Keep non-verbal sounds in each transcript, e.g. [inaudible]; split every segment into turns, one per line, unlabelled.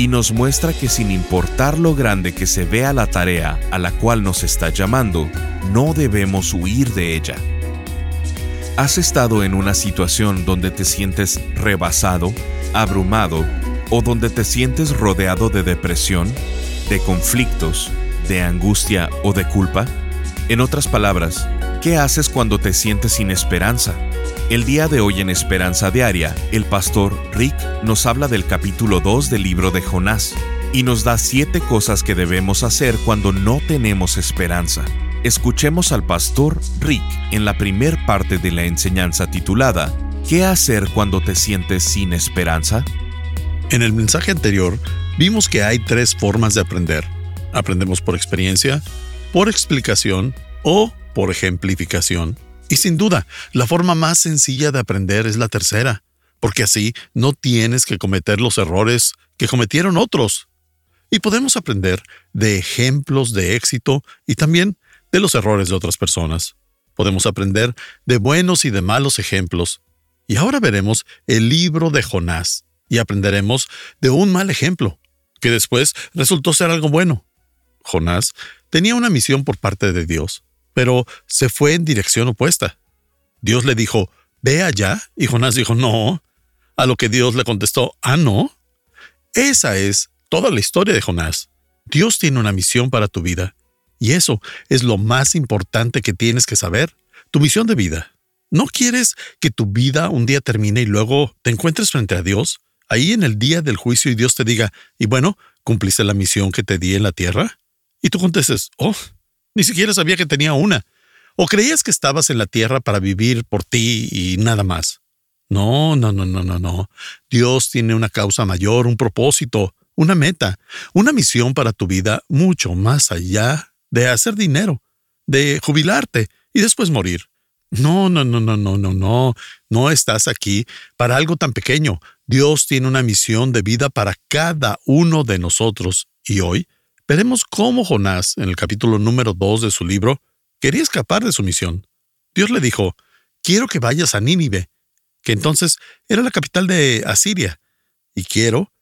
y nos muestra que sin importar lo grande que se vea la tarea a la cual nos está llamando, no debemos huir de ella. ¿Has estado en una situación donde te sientes rebasado, abrumado o donde te sientes rodeado de depresión, de conflictos, de angustia o de culpa? En otras palabras, ¿qué haces cuando te sientes sin esperanza? El día de hoy en Esperanza Diaria, el pastor Rick nos habla del capítulo 2 del libro de Jonás y nos da siete cosas que debemos hacer cuando no tenemos esperanza. Escuchemos al pastor Rick en la primer parte de la enseñanza titulada ¿Qué hacer cuando te sientes sin esperanza?
En el mensaje anterior vimos que hay tres formas de aprender. Aprendemos por experiencia, por explicación o por ejemplificación. Y sin duda, la forma más sencilla de aprender es la tercera, porque así no tienes que cometer los errores que cometieron otros. Y podemos aprender de ejemplos de éxito y también de los errores de otras personas. Podemos aprender de buenos y de malos ejemplos. Y ahora veremos el libro de Jonás y aprenderemos de un mal ejemplo, que después resultó ser algo bueno. Jonás tenía una misión por parte de Dios pero se fue en dirección opuesta. Dios le dijo, ve allá, y Jonás dijo, no, a lo que Dios le contestó, ah, no. Esa es toda la historia de Jonás. Dios tiene una misión para tu vida, y eso es lo más importante que tienes que saber, tu misión de vida. ¿No quieres que tu vida un día termine y luego te encuentres frente a Dios, ahí en el día del juicio y Dios te diga, y bueno, ¿cumpliste la misión que te di en la tierra? Y tú contestes, oh, ni siquiera sabía que tenía una. ¿O creías que estabas en la tierra para vivir por ti y nada más? No, no, no, no, no, no. Dios tiene una causa mayor, un propósito, una meta, una misión para tu vida mucho más allá de hacer dinero, de jubilarte y después morir. No, no, no, no, no, no, no. No estás aquí para algo tan pequeño. Dios tiene una misión de vida para cada uno de nosotros. Y hoy Veremos cómo Jonás, en el capítulo número 2 de su libro, quería escapar de su misión. Dios le dijo, quiero que vayas a Nínive, que entonces era la capital de Asiria, y quiero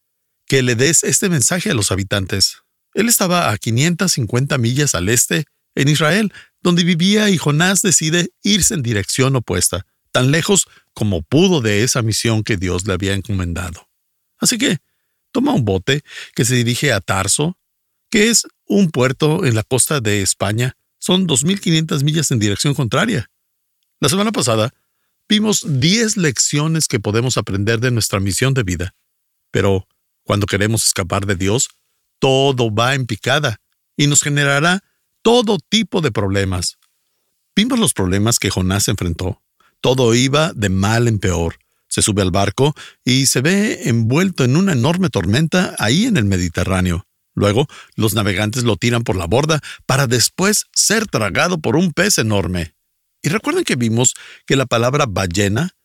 que le des este mensaje a los habitantes. Él estaba a 550 millas al este, en Israel, donde vivía, y Jonás decide irse en dirección opuesta, tan lejos como pudo de esa misión que Dios le había encomendado. Así que toma un bote que se dirige a Tarso, que es un puerto en la costa de España. Son 2.500 millas en dirección contraria. La semana pasada vimos 10 lecciones que podemos aprender de nuestra misión de vida. Pero cuando queremos escapar de Dios, todo va en picada y nos generará todo tipo de problemas. Vimos los problemas que Jonás enfrentó. Todo iba de mal en peor. Se sube al barco y se ve envuelto en una enorme tormenta ahí en el Mediterráneo. Luego, los navegantes lo tiran por la borda para después ser tragado por un pez enorme. Y recuerden que vimos que la palabra ballena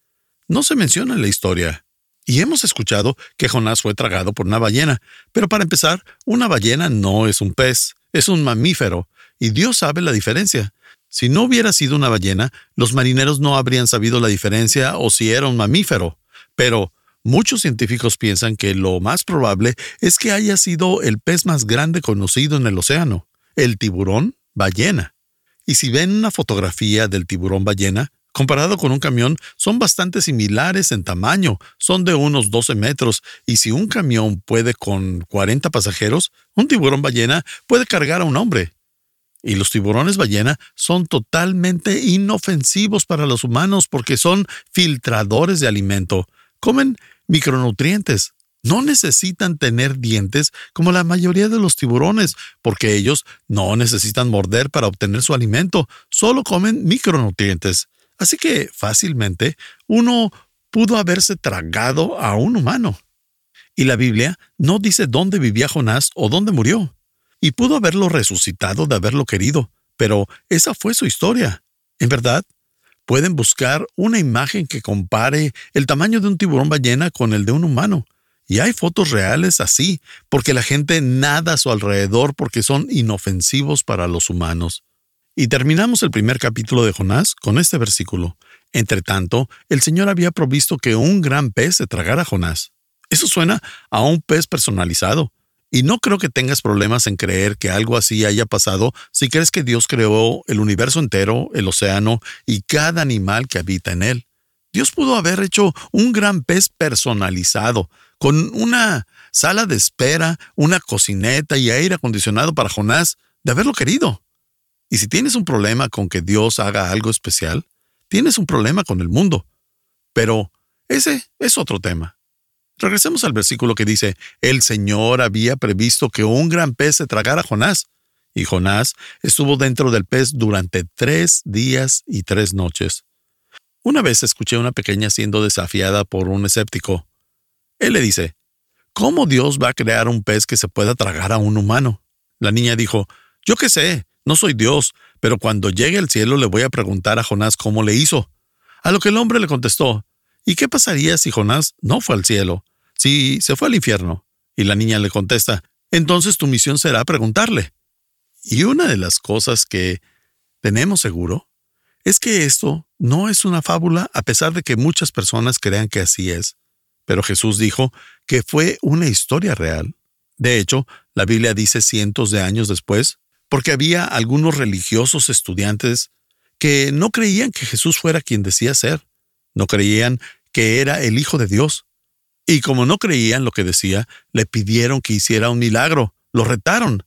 no se menciona en la historia. Y hemos escuchado que Jonás fue tragado por una ballena. Pero para empezar, una ballena no es un pez, es un mamífero. Y Dios sabe la diferencia. Si no hubiera sido una ballena, los marineros no habrían sabido la diferencia o si era un mamífero. Pero Muchos científicos piensan que lo más probable es que haya sido el pez más grande conocido en el océano, el tiburón ballena. Y si ven una fotografía del tiburón ballena, comparado con un camión, son bastante similares en tamaño, son de unos 12 metros, y si un camión puede con 40 pasajeros, un tiburón ballena puede cargar a un hombre. Y los tiburones ballena son totalmente inofensivos para los humanos porque son filtradores de alimento. Comen micronutrientes. No necesitan tener dientes como la mayoría de los tiburones, porque ellos no necesitan morder para obtener su alimento, solo comen micronutrientes. Así que fácilmente uno pudo haberse tragado a un humano. Y la Biblia no dice dónde vivía Jonás o dónde murió. Y pudo haberlo resucitado de haberlo querido, pero esa fue su historia. En verdad, pueden buscar una imagen que compare el tamaño de un tiburón ballena con el de un humano. Y hay fotos reales así, porque la gente nada a su alrededor porque son inofensivos para los humanos. Y terminamos el primer capítulo de Jonás con este versículo. Entre tanto, el Señor había provisto que un gran pez se tragara a Jonás. Eso suena a un pez personalizado. Y no creo que tengas problemas en creer que algo así haya pasado si crees que Dios creó el universo entero, el océano y cada animal que habita en él. Dios pudo haber hecho un gran pez personalizado, con una sala de espera, una cocineta y aire acondicionado para Jonás, de haberlo querido. Y si tienes un problema con que Dios haga algo especial, tienes un problema con el mundo. Pero ese es otro tema. Regresemos al versículo que dice, el Señor había previsto que un gran pez se tragara a Jonás, y Jonás estuvo dentro del pez durante tres días y tres noches. Una vez escuché a una pequeña siendo desafiada por un escéptico. Él le dice, ¿Cómo Dios va a crear un pez que se pueda tragar a un humano? La niña dijo, Yo qué sé, no soy Dios, pero cuando llegue al cielo le voy a preguntar a Jonás cómo le hizo. A lo que el hombre le contestó, ¿y qué pasaría si Jonás no fue al cielo? Si se fue al infierno. Y la niña le contesta, entonces tu misión será preguntarle. Y una de las cosas que tenemos seguro es que esto no es una fábula a pesar de que muchas personas crean que así es. Pero Jesús dijo que fue una historia real. De hecho, la Biblia dice cientos de años después porque había algunos religiosos estudiantes que no creían que Jesús fuera quien decía ser, no creían que era el Hijo de Dios. Y como no creían lo que decía, le pidieron que hiciera un milagro, lo retaron.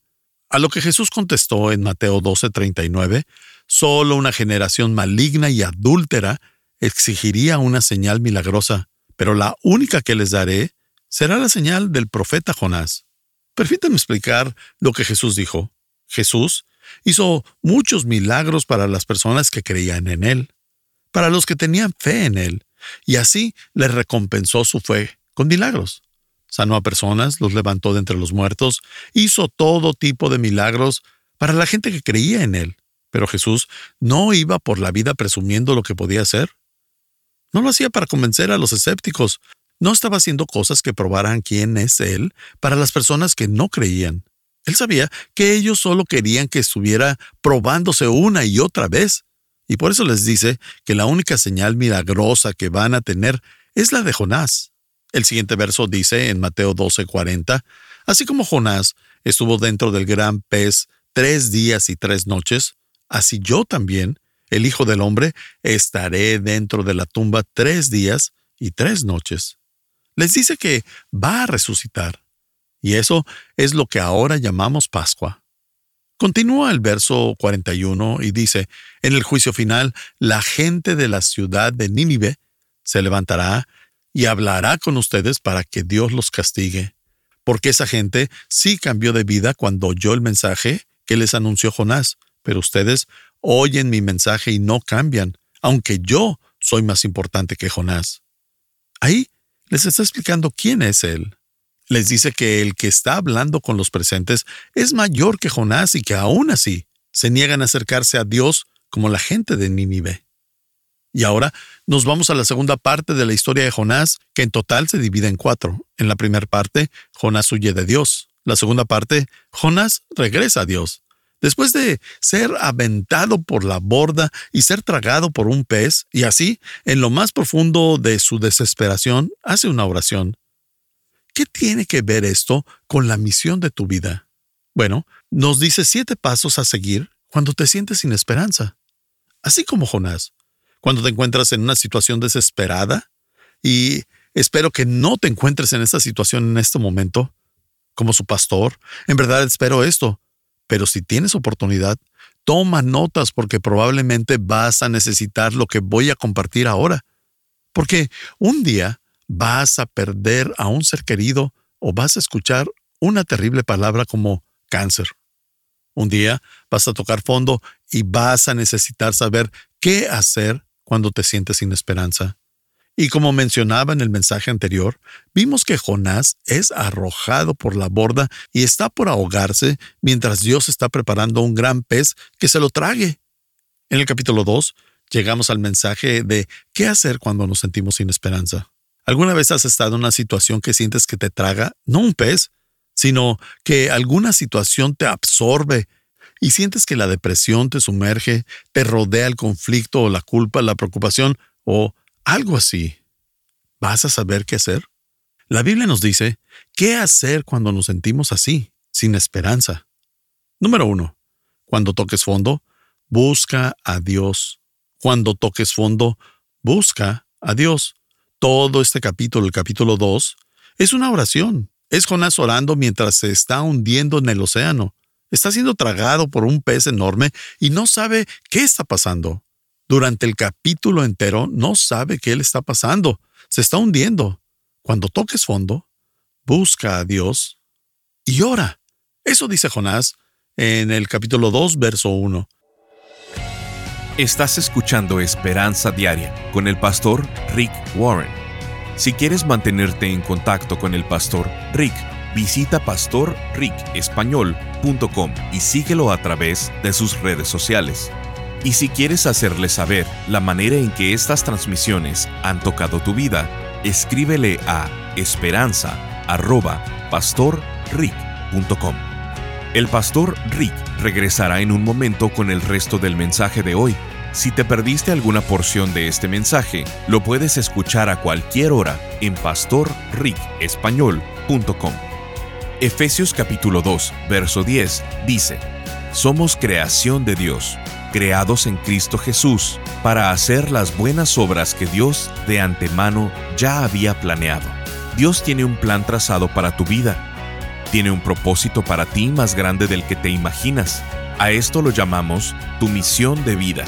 A lo que Jesús contestó en Mateo 12:39, solo una generación maligna y adúltera exigiría una señal milagrosa, pero la única que les daré será la señal del profeta Jonás. Permítanme explicar lo que Jesús dijo. Jesús hizo muchos milagros para las personas que creían en Él, para los que tenían fe en Él, y así les recompensó su fe con milagros. Sanó a personas, los levantó de entre los muertos, hizo todo tipo de milagros para la gente que creía en Él. Pero Jesús no iba por la vida presumiendo lo que podía hacer. No lo hacía para convencer a los escépticos. No estaba haciendo cosas que probaran quién es Él para las personas que no creían. Él sabía que ellos solo querían que estuviera probándose una y otra vez. Y por eso les dice que la única señal milagrosa que van a tener es la de Jonás. El siguiente verso dice en Mateo 12:40, así como Jonás estuvo dentro del gran pez tres días y tres noches, así yo también, el Hijo del Hombre, estaré dentro de la tumba tres días y tres noches. Les dice que va a resucitar. Y eso es lo que ahora llamamos Pascua. Continúa el verso 41 y dice, en el juicio final, la gente de la ciudad de Nínive se levantará y hablará con ustedes para que Dios los castigue, porque esa gente sí cambió de vida cuando oyó el mensaje que les anunció Jonás, pero ustedes oyen mi mensaje y no cambian, aunque yo soy más importante que Jonás. Ahí les está explicando quién es él les dice que el que está hablando con los presentes es mayor que Jonás y que aún así se niegan a acercarse a Dios como la gente de Nínive. Y ahora nos vamos a la segunda parte de la historia de Jonás, que en total se divide en cuatro. En la primera parte, Jonás huye de Dios. La segunda parte, Jonás regresa a Dios. Después de ser aventado por la borda y ser tragado por un pez, y así, en lo más profundo de su desesperación, hace una oración. ¿Qué tiene que ver esto con la misión de tu vida? Bueno, nos dice siete pasos a seguir cuando te sientes sin esperanza. Así como Jonás, cuando te encuentras en una situación desesperada, y espero que no te encuentres en esta situación en este momento, como su pastor, en verdad espero esto, pero si tienes oportunidad, toma notas porque probablemente vas a necesitar lo que voy a compartir ahora. Porque un día vas a perder a un ser querido o vas a escuchar una terrible palabra como cáncer. Un día vas a tocar fondo y vas a necesitar saber qué hacer cuando te sientes sin esperanza. Y como mencionaba en el mensaje anterior, vimos que Jonás es arrojado por la borda y está por ahogarse mientras Dios está preparando un gran pez que se lo trague. En el capítulo 2 llegamos al mensaje de qué hacer cuando nos sentimos sin esperanza. ¿Alguna vez has estado en una situación que sientes que te traga, no un pez, sino que alguna situación te absorbe y sientes que la depresión te sumerge, te rodea el conflicto o la culpa, la preocupación o algo así? ¿Vas a saber qué hacer? La Biblia nos dice qué hacer cuando nos sentimos así, sin esperanza. Número uno, cuando toques fondo, busca a Dios. Cuando toques fondo, busca a Dios. Todo este capítulo, el capítulo 2, es una oración. Es Jonás orando mientras se está hundiendo en el océano. Está siendo tragado por un pez enorme y no sabe qué está pasando. Durante el capítulo entero no sabe qué le está pasando. Se está hundiendo. Cuando toques fondo, busca a Dios y ora. Eso dice Jonás en el capítulo 2, verso 1.
Estás escuchando Esperanza Diaria con el pastor Rick Warren. Si quieres mantenerte en contacto con el pastor Rick, visita pastorricespañol.com y síguelo a través de sus redes sociales. Y si quieres hacerle saber la manera en que estas transmisiones han tocado tu vida, escríbele a esperanza.pastorrick.com. El pastor Rick regresará en un momento con el resto del mensaje de hoy. Si te perdiste alguna porción de este mensaje, lo puedes escuchar a cualquier hora en pastorricespañol.com. Efesios capítulo 2, verso 10 dice, Somos creación de Dios, creados en Cristo Jesús, para hacer las buenas obras que Dios de antemano ya había planeado. Dios tiene un plan trazado para tu vida tiene un propósito para ti más grande del que te imaginas. A esto lo llamamos tu misión de vida.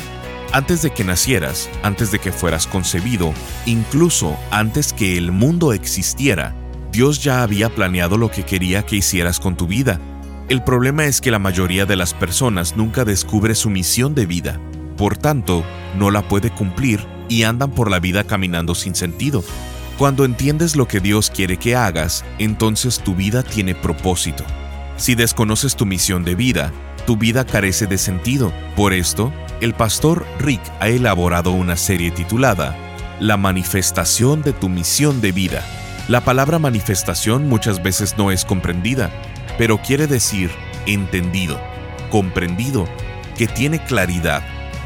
Antes de que nacieras, antes de que fueras concebido, incluso antes que el mundo existiera, Dios ya había planeado lo que quería que hicieras con tu vida. El problema es que la mayoría de las personas nunca descubre su misión de vida, por tanto, no la puede cumplir y andan por la vida caminando sin sentido. Cuando entiendes lo que Dios quiere que hagas, entonces tu vida tiene propósito. Si desconoces tu misión de vida, tu vida carece de sentido. Por esto, el pastor Rick ha elaborado una serie titulada La manifestación de tu misión de vida. La palabra manifestación muchas veces no es comprendida, pero quiere decir entendido, comprendido, que tiene claridad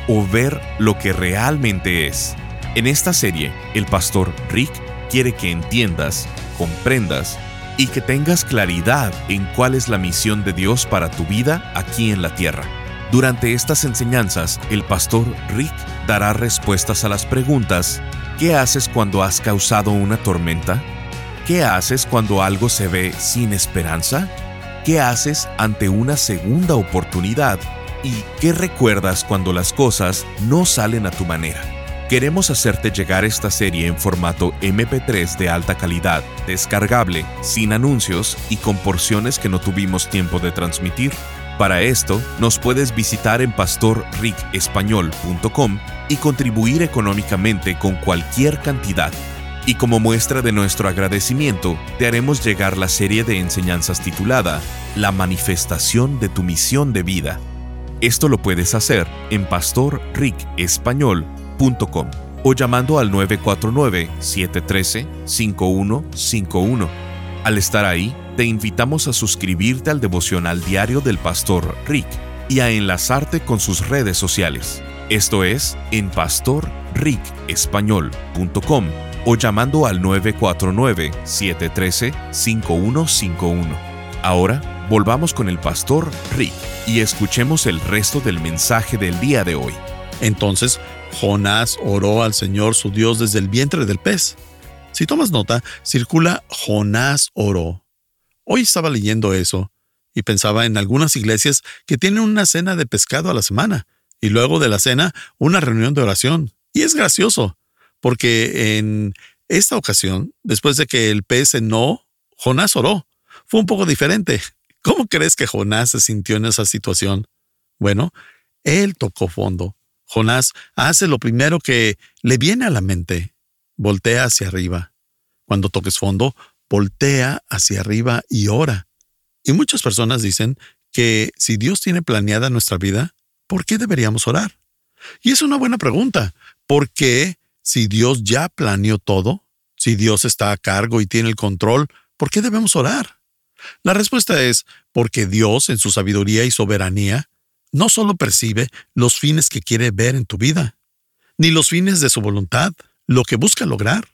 o ver lo que realmente es. En esta serie, el pastor Rick quiere que entiendas, comprendas y que tengas claridad en cuál es la misión de Dios para tu vida aquí en la tierra. Durante estas enseñanzas, el pastor Rick dará respuestas a las preguntas, ¿qué haces cuando has causado una tormenta? ¿Qué haces cuando algo se ve sin esperanza? ¿Qué haces ante una segunda oportunidad? ¿Y qué recuerdas cuando las cosas no salen a tu manera? Queremos hacerte llegar esta serie en formato MP3 de alta calidad, descargable, sin anuncios y con porciones que no tuvimos tiempo de transmitir. Para esto, nos puedes visitar en pastorricespañol.com y contribuir económicamente con cualquier cantidad. Y como muestra de nuestro agradecimiento, te haremos llegar la serie de enseñanzas titulada La manifestación de tu misión de vida. Esto lo puedes hacer en pastorricespañol.com o llamando al 949-713-5151. Al estar ahí, te invitamos a suscribirte al devocional diario del pastor Rick y a enlazarte con sus redes sociales. Esto es en pastorricespañol.com o llamando al 949-713-5151. Ahora, volvamos con el pastor Rick y escuchemos el resto del mensaje del día de hoy.
Entonces Jonás oró al Señor su Dios desde el vientre del pez. Si tomas nota, circula Jonás oró. Hoy estaba leyendo eso y pensaba en algunas iglesias que tienen una cena de pescado a la semana y luego de la cena una reunión de oración. Y es gracioso, porque en esta ocasión, después de que el pez no, Jonás oró. Fue un poco diferente. [laughs] ¿Cómo crees que Jonás se sintió en esa situación? Bueno, él tocó fondo. Jonás hace lo primero que le viene a la mente. voltea hacia arriba. Cuando toques fondo, voltea hacia arriba y ora. Y muchas personas dicen que si Dios tiene planeada nuestra vida, ¿por qué deberíamos orar? Y es una buena pregunta. ¿Por qué, si Dios ya planeó todo, si Dios está a cargo y tiene el control, ¿por qué debemos orar? La respuesta es porque Dios, en su sabiduría y soberanía, no solo percibe los fines que quiere ver en tu vida, ni los fines de su voluntad, lo que busca lograr,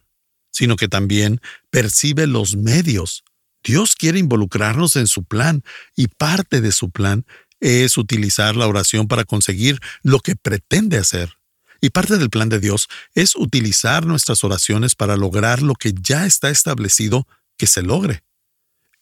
sino que también percibe los medios. Dios quiere involucrarnos en su plan y parte de su plan es utilizar la oración para conseguir lo que pretende hacer. Y parte del plan de Dios es utilizar nuestras oraciones para lograr lo que ya está establecido que se logre.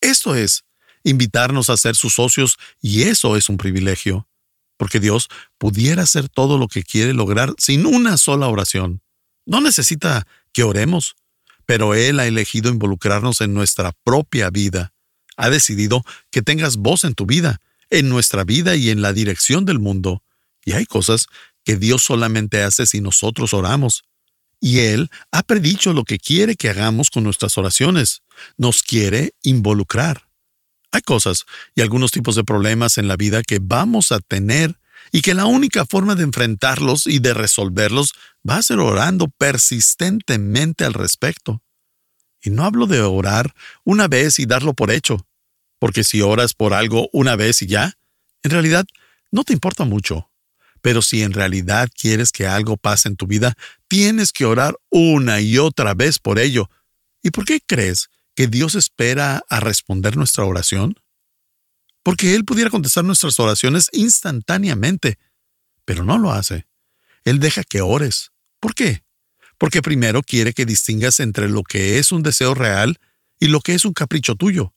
Esto es invitarnos a ser sus socios y eso es un privilegio, porque Dios pudiera hacer todo lo que quiere lograr sin una sola oración. No necesita que oremos, pero Él ha elegido involucrarnos en nuestra propia vida. Ha decidido que tengas voz en tu vida, en nuestra vida y en la dirección del mundo. Y hay cosas que Dios solamente hace si nosotros oramos. Y Él ha predicho lo que quiere que hagamos con nuestras oraciones. Nos quiere involucrar. Hay cosas y algunos tipos de problemas en la vida que vamos a tener y que la única forma de enfrentarlos y de resolverlos va a ser orando persistentemente al respecto. Y no hablo de orar una vez y darlo por hecho, porque si oras por algo una vez y ya, en realidad no te importa mucho. Pero si en realidad quieres que algo pase en tu vida, tienes que orar una y otra vez por ello. ¿Y por qué crees que Dios espera a responder nuestra oración? Porque Él pudiera contestar nuestras oraciones instantáneamente, pero no lo hace. Él deja que ores. ¿Por qué? Porque primero quiere que distingas entre lo que es un deseo real y lo que es un capricho tuyo.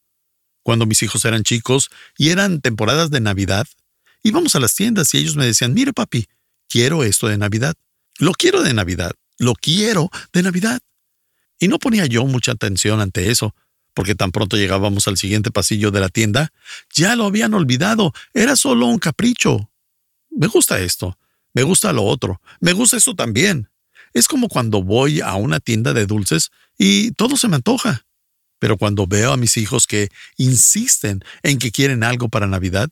Cuando mis hijos eran chicos y eran temporadas de Navidad, íbamos a las tiendas y ellos me decían, mire papi, quiero esto de Navidad. Lo quiero de Navidad. Lo quiero de Navidad. Y no ponía yo mucha atención ante eso, porque tan pronto llegábamos al siguiente pasillo de la tienda, ya lo habían olvidado, era solo un capricho. Me gusta esto, me gusta lo otro, me gusta eso también. Es como cuando voy a una tienda de dulces y todo se me antoja. Pero cuando veo a mis hijos que insisten en que quieren algo para Navidad,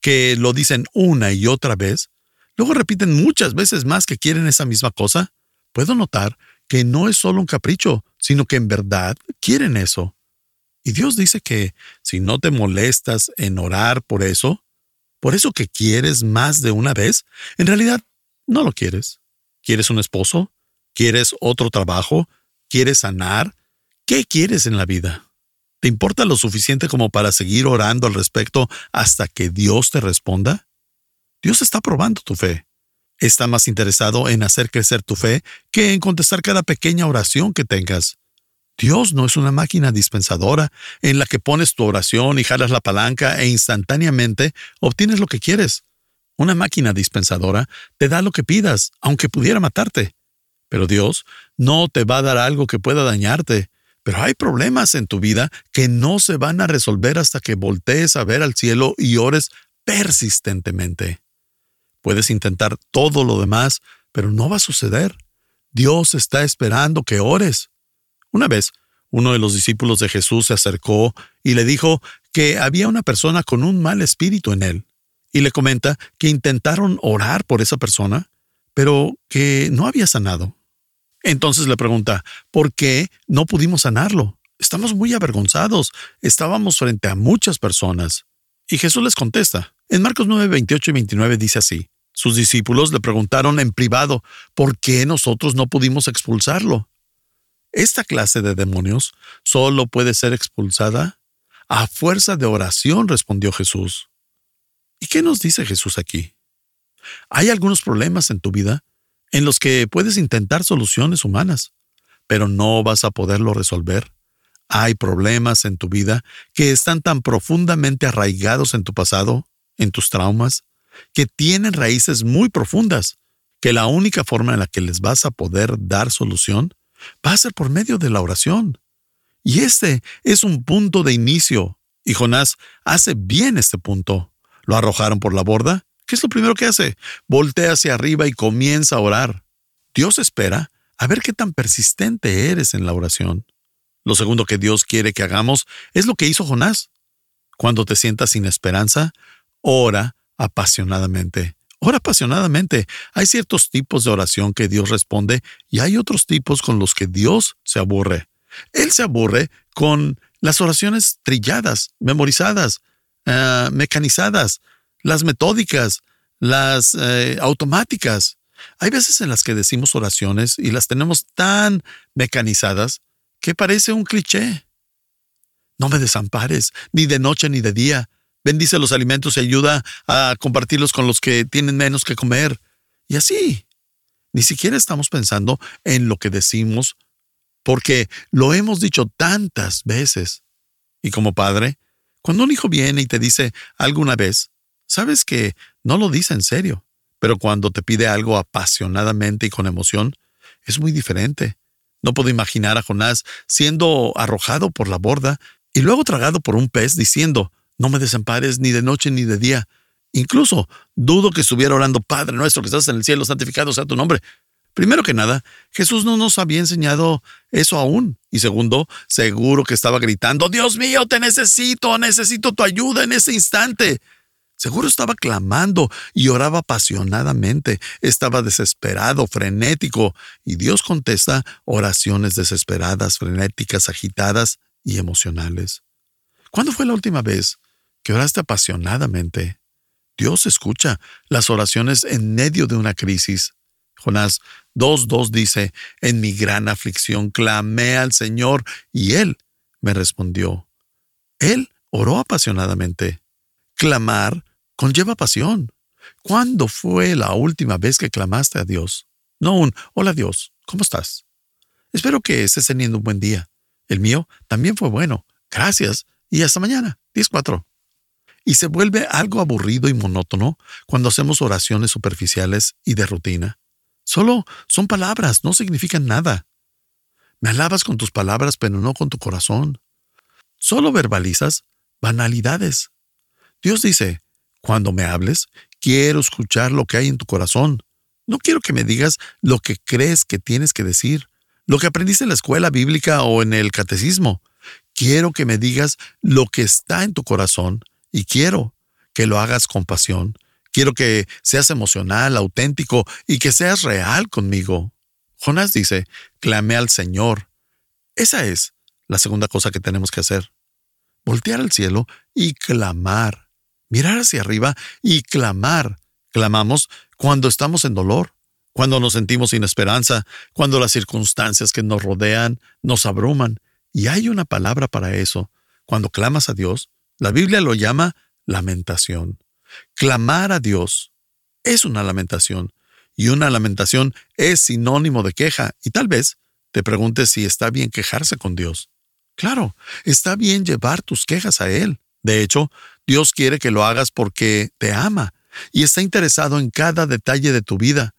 que lo dicen una y otra vez, luego repiten muchas veces más que quieren esa misma cosa, puedo notar que no es solo un capricho, sino que en verdad quieren eso. Y Dios dice que si no te molestas en orar por eso, por eso que quieres más de una vez, en realidad no lo quieres. ¿Quieres un esposo? ¿Quieres otro trabajo? ¿Quieres sanar? ¿Qué quieres en la vida? ¿Te importa lo suficiente como para seguir orando al respecto hasta que Dios te responda? Dios está probando tu fe está más interesado en hacer crecer tu fe que en contestar cada pequeña oración que tengas. Dios no es una máquina dispensadora en la que pones tu oración y jalas la palanca e instantáneamente obtienes lo que quieres. Una máquina dispensadora te da lo que pidas, aunque pudiera matarte. Pero Dios no te va a dar algo que pueda dañarte. Pero hay problemas en tu vida que no se van a resolver hasta que voltees a ver al cielo y ores persistentemente. Puedes intentar todo lo demás, pero no va a suceder. Dios está esperando que ores. Una vez, uno de los discípulos de Jesús se acercó y le dijo que había una persona con un mal espíritu en él. Y le comenta que intentaron orar por esa persona, pero que no había sanado. Entonces le pregunta, ¿por qué no pudimos sanarlo? Estamos muy avergonzados. Estábamos frente a muchas personas. Y Jesús les contesta, en Marcos 9, 28 y 29 dice así, sus discípulos le preguntaron en privado, ¿por qué nosotros no pudimos expulsarlo? Esta clase de demonios solo puede ser expulsada a fuerza de oración, respondió Jesús. ¿Y qué nos dice Jesús aquí? Hay algunos problemas en tu vida en los que puedes intentar soluciones humanas, pero no vas a poderlo resolver. Hay problemas en tu vida que están tan profundamente arraigados en tu pasado en tus traumas, que tienen raíces muy profundas, que la única forma en la que les vas a poder dar solución va a ser por medio de la oración. Y este es un punto de inicio, y Jonás hace bien este punto. Lo arrojaron por la borda. ¿Qué es lo primero que hace? Voltea hacia arriba y comienza a orar. Dios espera a ver qué tan persistente eres en la oración. Lo segundo que Dios quiere que hagamos es lo que hizo Jonás. Cuando te sientas sin esperanza, ora apasionadamente. Ora apasionadamente. Hay ciertos tipos de oración que Dios responde y hay otros tipos con los que Dios se aburre. Él se aburre con las oraciones trilladas, memorizadas, eh, mecanizadas, las metódicas, las eh, automáticas. Hay veces en las que decimos oraciones y las tenemos tan mecanizadas que parece un cliché. No me desampares, ni de noche ni de día. Bendice los alimentos y ayuda a compartirlos con los que tienen menos que comer. Y así. Ni siquiera estamos pensando en lo que decimos, porque lo hemos dicho tantas veces. Y como padre, cuando un hijo viene y te dice alguna vez, sabes que no lo dice en serio, pero cuando te pide algo apasionadamente y con emoción, es muy diferente. No puedo imaginar a Jonás siendo arrojado por la borda y luego tragado por un pez diciendo, no me desampares ni de noche ni de día. Incluso dudo que estuviera orando, Padre nuestro que estás en el cielo, santificado sea tu nombre. Primero que nada, Jesús no nos había enseñado eso aún. Y segundo, seguro que estaba gritando, Dios mío, te necesito, necesito tu ayuda en ese instante. Seguro estaba clamando y oraba apasionadamente, estaba desesperado, frenético, y Dios contesta oraciones desesperadas, frenéticas, agitadas y emocionales. ¿Cuándo fue la última vez que oraste apasionadamente? Dios escucha las oraciones en medio de una crisis. Jonás 2.2 dice, En mi gran aflicción clamé al Señor y Él me respondió. Él oró apasionadamente. Clamar conlleva pasión. ¿Cuándo fue la última vez que clamaste a Dios? No un Hola Dios, ¿cómo estás? Espero que estés teniendo un buen día. El mío también fue bueno. Gracias y hasta mañana. 10-4. Y se vuelve algo aburrido y monótono cuando hacemos oraciones superficiales y de rutina. Solo son palabras, no significan nada. Me alabas con tus palabras, pero no con tu corazón. Solo verbalizas banalidades. Dios dice, cuando me hables, quiero escuchar lo que hay en tu corazón. No quiero que me digas lo que crees que tienes que decir, lo que aprendiste en la escuela bíblica o en el catecismo. Quiero que me digas lo que está en tu corazón y quiero que lo hagas con pasión, Quiero que seas emocional, auténtico y que seas real conmigo. Jonás dice, clame al Señor. Esa es la segunda cosa que tenemos que hacer. Voltear al cielo y clamar. Mirar hacia arriba y clamar. Clamamos cuando estamos en dolor, cuando nos sentimos sin esperanza, cuando las circunstancias que nos rodean nos abruman. Y hay una palabra para eso. Cuando clamas a Dios, la Biblia lo llama lamentación. Clamar a Dios es una lamentación, y una lamentación es sinónimo de queja, y tal vez te preguntes si está bien quejarse con Dios. Claro, está bien llevar tus quejas a Él. De hecho, Dios quiere que lo hagas porque te ama y está interesado en cada detalle de tu vida.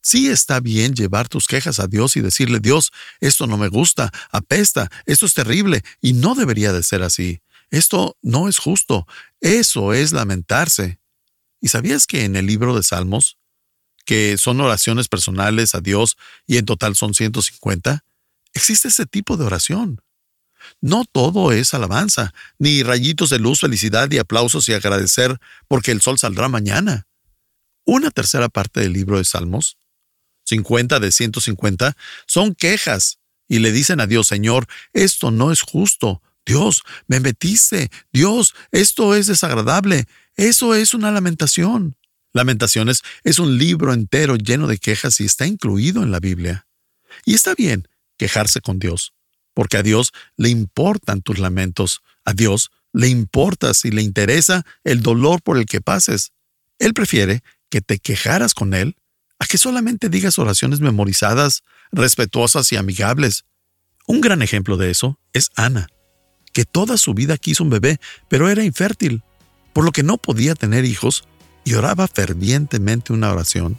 Sí está bien llevar tus quejas a Dios y decirle, Dios, esto no me gusta, apesta, esto es terrible y no debería de ser así. Esto no es justo, eso es lamentarse. ¿Y sabías que en el libro de Salmos, que son oraciones personales a Dios y en total son 150, existe ese tipo de oración? No todo es alabanza, ni rayitos de luz, felicidad y aplausos y agradecer porque el sol saldrá mañana. Una tercera parte del libro de Salmos, 50 de 150, son quejas y le dicen a Dios, Señor, esto no es justo, Dios, me metiste. Dios, esto es desagradable. Eso es una lamentación. Lamentaciones es un libro entero lleno de quejas y está incluido en la Biblia. Y está bien quejarse con Dios, porque a Dios le importan tus lamentos. A Dios le importa si le interesa el dolor por el que pases. Él prefiere que te quejaras con Él a que solamente digas oraciones memorizadas, respetuosas y amigables. Un gran ejemplo de eso es Ana que toda su vida quiso un bebé, pero era infértil, por lo que no podía tener hijos y oraba fervientemente una oración.